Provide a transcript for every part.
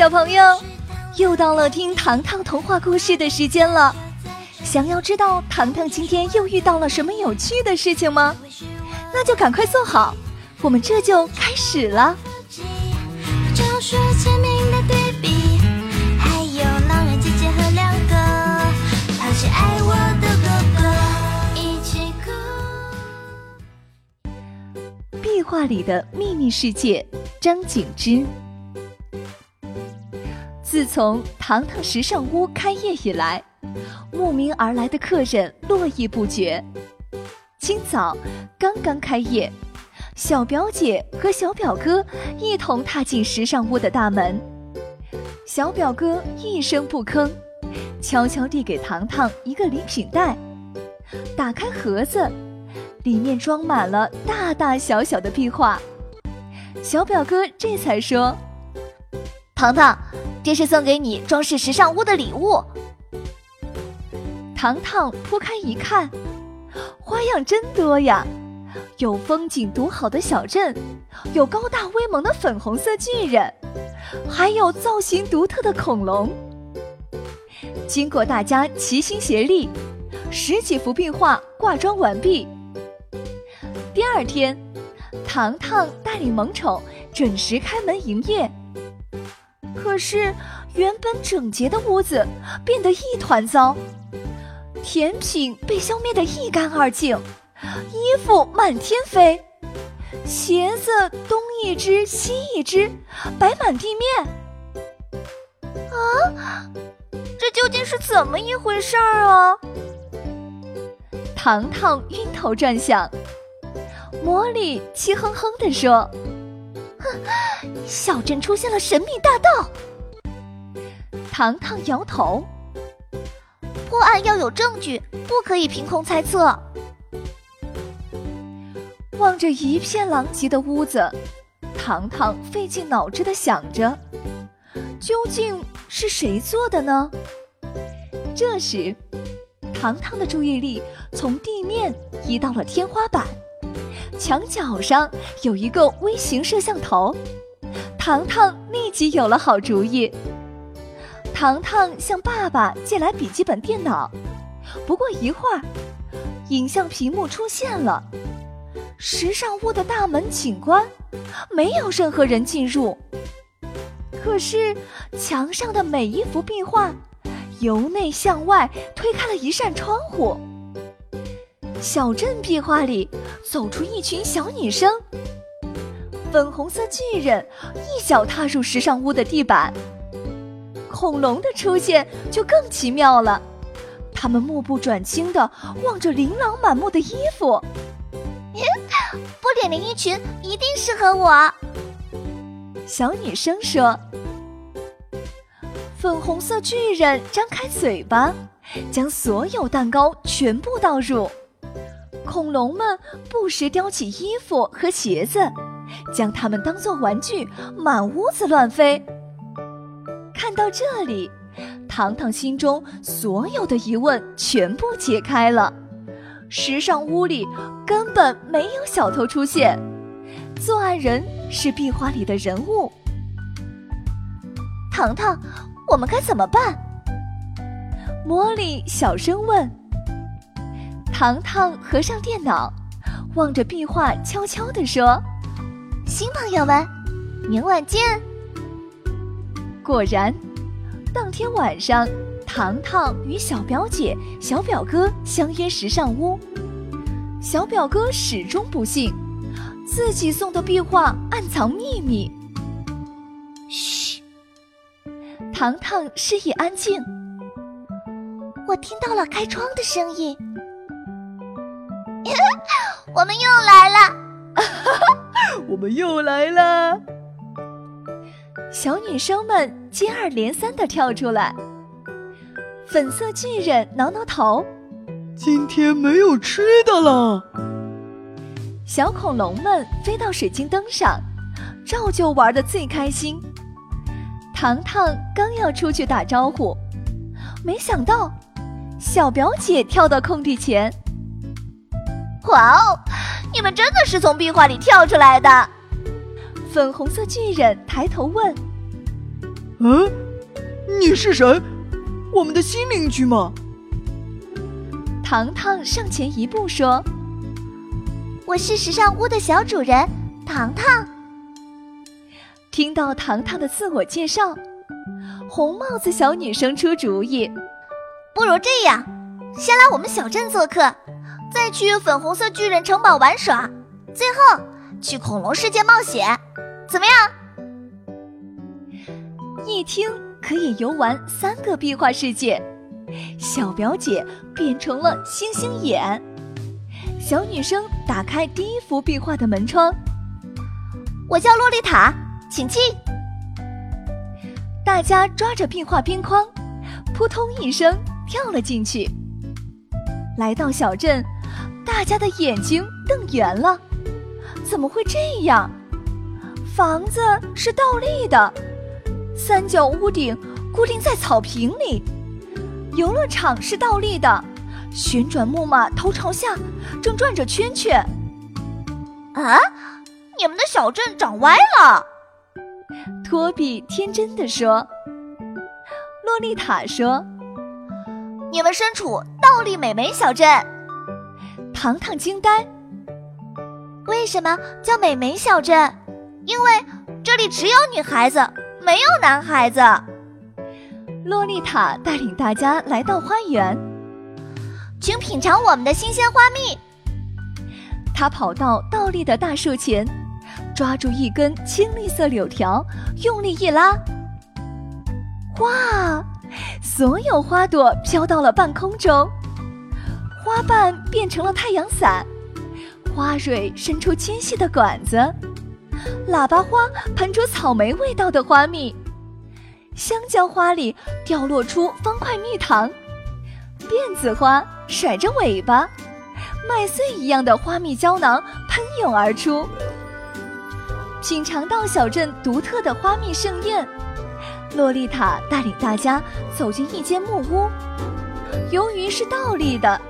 小朋友，又到了听糖糖童话故事的时间了。想要知道糖糖今天又遇到了什么有趣的事情吗？那就赶快坐好，我们这就开始了。壁画里的秘密世界，张景之。自从糖糖时尚屋开业以来，慕名而来的客人络绎不绝。清早刚刚开业，小表姐和小表哥一同踏进时尚屋的大门。小表哥一声不吭，悄悄递给糖糖一个礼品袋，打开盒子，里面装满了大大小小的壁画。小表哥这才说：“糖糖。”这是送给你装饰时尚屋的礼物。糖糖铺开一看，花样真多呀！有风景独好的小镇，有高大威猛的粉红色巨人，还有造型独特的恐龙。经过大家齐心协力，十几幅壁画挂装完毕。第二天，糖糖带领萌宠准时开门营业。可是，原本整洁的屋子变得一团糟，甜品被消灭得一干二净，衣服满天飞，鞋子东一只西一只，摆满地面。啊，这究竟是怎么一回事儿啊？糖糖晕头转向，魔力气哼哼地说。小镇出现了神秘大盗。糖糖摇头，破案要有证据，不可以凭空猜测。望着一片狼藉的屋子，糖糖费尽脑汁的想着，究竟是谁做的呢？这时，糖糖的注意力从地面移到了天花板。墙角上有一个微型摄像头，糖糖立即有了好主意。糖糖向爸爸借来笔记本电脑，不过一会儿，影像屏幕出现了，时尚屋的大门景观没有任何人进入，可是墙上的每一幅壁画由内向外推开了一扇窗户。小镇壁画里走出一群小女生，粉红色巨人一脚踏入时尚屋的地板。恐龙的出现就更奇妙了，他们目不转睛地望着琳琅满目的衣服。波点连衣裙一定适合我，小女生说。粉红色巨人张开嘴巴，将所有蛋糕全部倒入。恐龙们不时叼起衣服和鞋子，将它们当做玩具，满屋子乱飞。看到这里，糖糖心中所有的疑问全部解开了。时尚屋里根本没有小偷出现，作案人是壁画里的人物。糖糖，我们该怎么办？茉莉小声问。糖糖合上电脑，望着壁画，悄悄地说：“新朋友们，明晚见。”果然，当天晚上，糖糖与小表姐、小表哥相约时尚屋。小表哥始终不信，自己送的壁画暗藏秘密。嘘，糖糖示意安静。我听到了开窗的声音。我们又来了，我们又来了！小女生们接二连三的跳出来。粉色巨人挠挠头，今天没有吃的了。小恐龙们飞到水晶灯上，照旧玩的最开心。糖糖刚要出去打招呼，没想到小表姐跳到空地前。哇哦！你们真的是从壁画里跳出来的？粉红色巨人抬头问：“嗯，你是谁？我们的新邻居吗？糖糖上前一步说：“我是时尚屋的小主人，糖糖。”听到糖糖的自我介绍，红帽子小女生出主意：“不如这样，先来我们小镇做客，再去粉红色巨人城堡玩耍，最后去恐龙世界冒险，怎么样？”一听可以游玩三个壁画世界。小表姐变成了星星眼，小女生打开第一幅壁画的门窗。我叫洛丽塔，请进。大家抓着壁画边框，扑通一声跳了进去。来到小镇，大家的眼睛瞪圆了。怎么会这样？房子是倒立的，三角屋顶固定在草坪里。游乐场是倒立的，旋转木马头朝下，正转着圈圈。啊，你们的小镇长歪了！托比天真的说。洛丽塔说：“你们身处倒立美眉小镇。”糖糖惊呆。为什么叫美眉小镇？因为这里只有女孩子，没有男孩子。洛丽塔带领大家来到花园，请品尝我们的新鲜花蜜。她跑到倒立的大树前，抓住一根青绿色柳条，用力一拉，哇！所有花朵飘到了半空中，花瓣变成了太阳伞，花蕊伸出纤细的管子，喇叭花喷出草莓味道的花蜜。香蕉花里掉落出方块蜜糖，辫子花甩着尾巴，麦穗一样的花蜜胶囊喷涌而出。品尝到小镇独特的花蜜盛宴，洛丽塔带领大家走进一间木屋。由于是倒立的，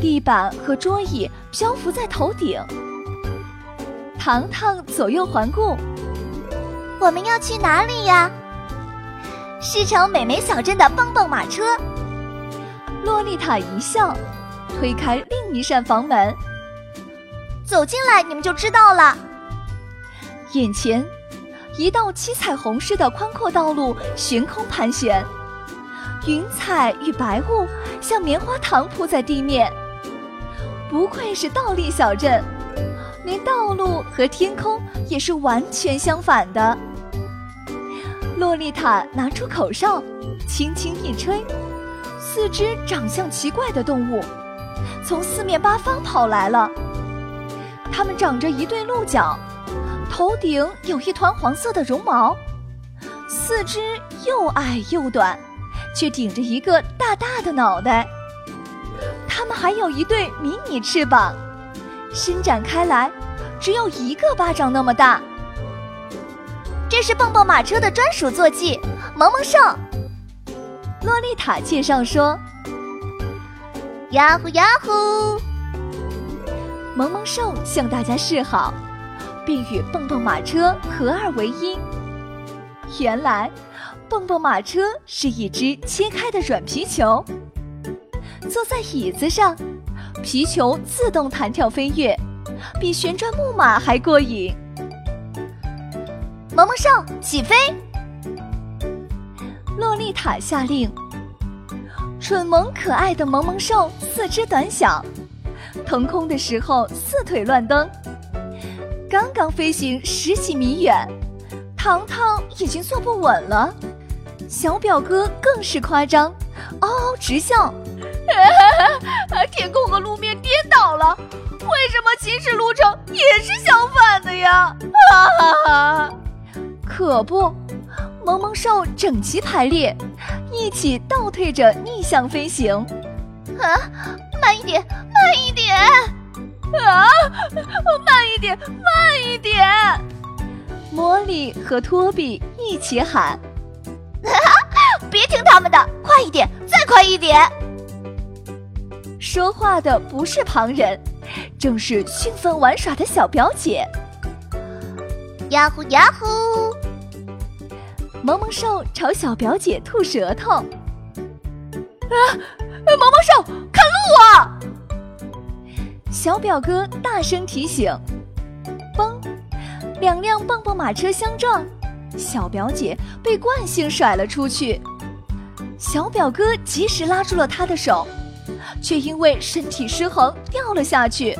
地板和桌椅漂浮在头顶。糖糖左右环顾，我们要去哪里呀？是乘美眉小镇的蹦蹦马车。洛丽塔一笑，推开另一扇房门，走进来你们就知道了。眼前，一道七彩虹似的宽阔道路悬空盘旋，云彩与白雾像棉花糖铺在地面。不愧是倒立小镇，连道路和天空也是完全相反的。洛丽塔拿出口哨，轻轻一吹，四只长相奇怪的动物从四面八方跑来了。它们长着一对鹿角，头顶有一团黄色的绒毛，四肢又矮又短，却顶着一个大大的脑袋。还有一对迷你翅膀，伸展开来，只有一个巴掌那么大。这是蹦蹦马车的专属坐骑，萌萌兽。洛丽塔介绍说：“呀呼呀呼！”萌萌兽向大家示好，并与蹦蹦马车合二为一。原来，蹦蹦马车是一只切开的软皮球，坐在椅子上，皮球自动弹跳飞跃，比旋转木马还过瘾。萌萌兽起飞！洛丽塔下令。蠢萌可爱的萌萌兽四肢短小，腾空的时候四腿乱蹬。刚刚飞行十几米远，糖糖已经坐不稳了。小表哥更是夸张，嗷嗷直笑。天空和路面颠倒了，为什么行驶路程也是相反的呀？哈哈哈！可不，萌萌兽整齐排列，一起倒退着逆向飞行。啊，慢一点，慢一点！啊，慢一点，慢一点！茉莉和托比一起喊：“ 别听他们的，快一点，再快一点！”说话的不是旁人，正是兴奋玩耍的小表姐。呀呼呀呼！萌萌兽朝小表姐吐舌头。啊！萌萌兽，看路啊！小表哥大声提醒。嘣！两辆蹦蹦马车相撞，小表姐被惯性甩了出去。小表哥及时拉住了她的手，却因为身体失衡掉了下去。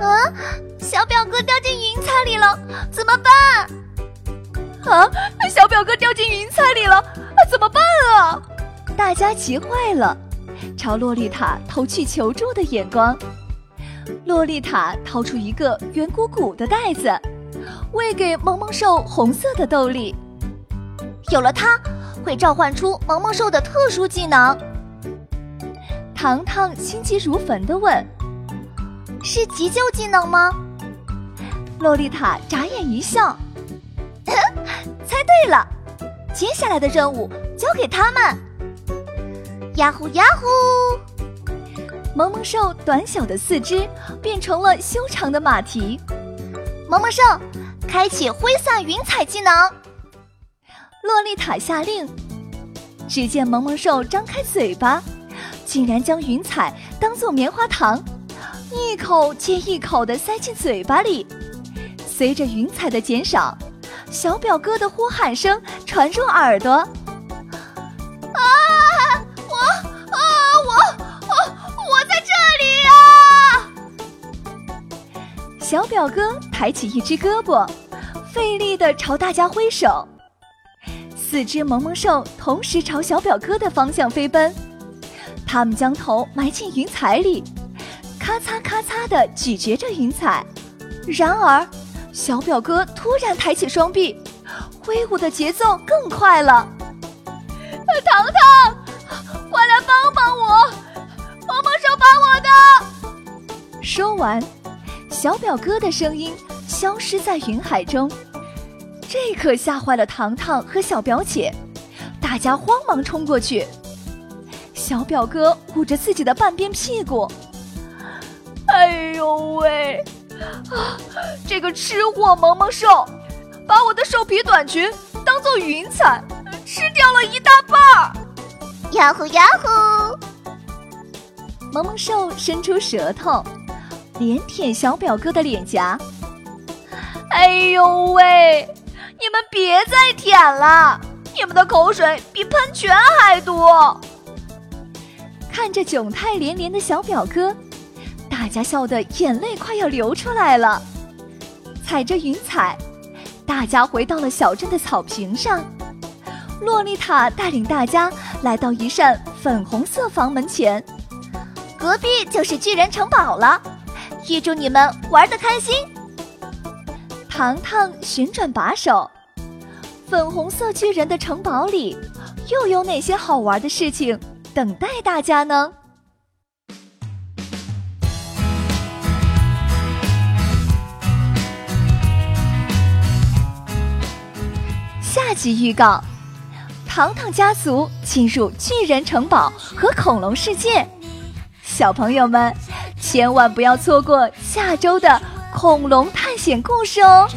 啊！小表哥掉进云彩里了，怎么办？啊！小表哥掉进云彩里了，怎么办啊？大家急坏了，朝洛丽塔投去求助的眼光。洛丽塔掏出一个圆鼓鼓的袋子，喂给萌萌兽红色的豆粒。有了它，会召唤出萌萌兽的特殊技能。糖糖心急如焚地问：“是急救技能吗？”洛丽塔眨眼一笑：“ 猜对了，接下来的任务交给他们。”呀呼呀呼！萌萌兽短小的四肢变成了修长的马蹄。萌萌兽，开启挥洒云彩技能。洛丽塔下令。只见萌萌兽张开嘴巴，竟然将云彩当做棉花糖，一口接一口的塞进嘴巴里。随着云彩的减少，小表哥的呼喊声传入耳朵。啊，我啊，我啊，我在这里啊小表哥抬起一只胳膊，费力地朝大家挥手。四只萌萌兽同时朝小表哥的方向飞奔，他们将头埋进云彩里，咔嚓咔嚓地咀嚼着云彩。然而，小表哥突然抬起双臂，挥舞的节奏更快了。糖糖，快来帮帮我！萌萌兽把我的……说完。小表哥的声音消失在云海中，这可吓坏了糖糖和小表姐，大家慌忙冲过去。小表哥捂着自己的半边屁股，哎呦喂！啊，这个吃货萌萌兽，把我的兽皮短裙当做云彩，吃掉了一大半儿。呀呼呀呼！萌萌兽伸出舌头。连舔小表哥的脸颊，哎呦喂！你们别再舔了，你们的口水比喷泉还多。看着窘态连连的小表哥，大家笑得眼泪快要流出来了。踩着云彩，大家回到了小镇的草坪上。洛丽塔带领大家来到一扇粉红色房门前，隔壁就是巨人城堡了。预祝你们玩的开心！糖糖旋转把手，粉红色巨人的城堡里又有哪些好玩的事情等待大家呢？下集预告：糖糖家族进入巨人城堡和恐龙世界，小朋友们。千万不要错过下周的恐龙探险故事哦！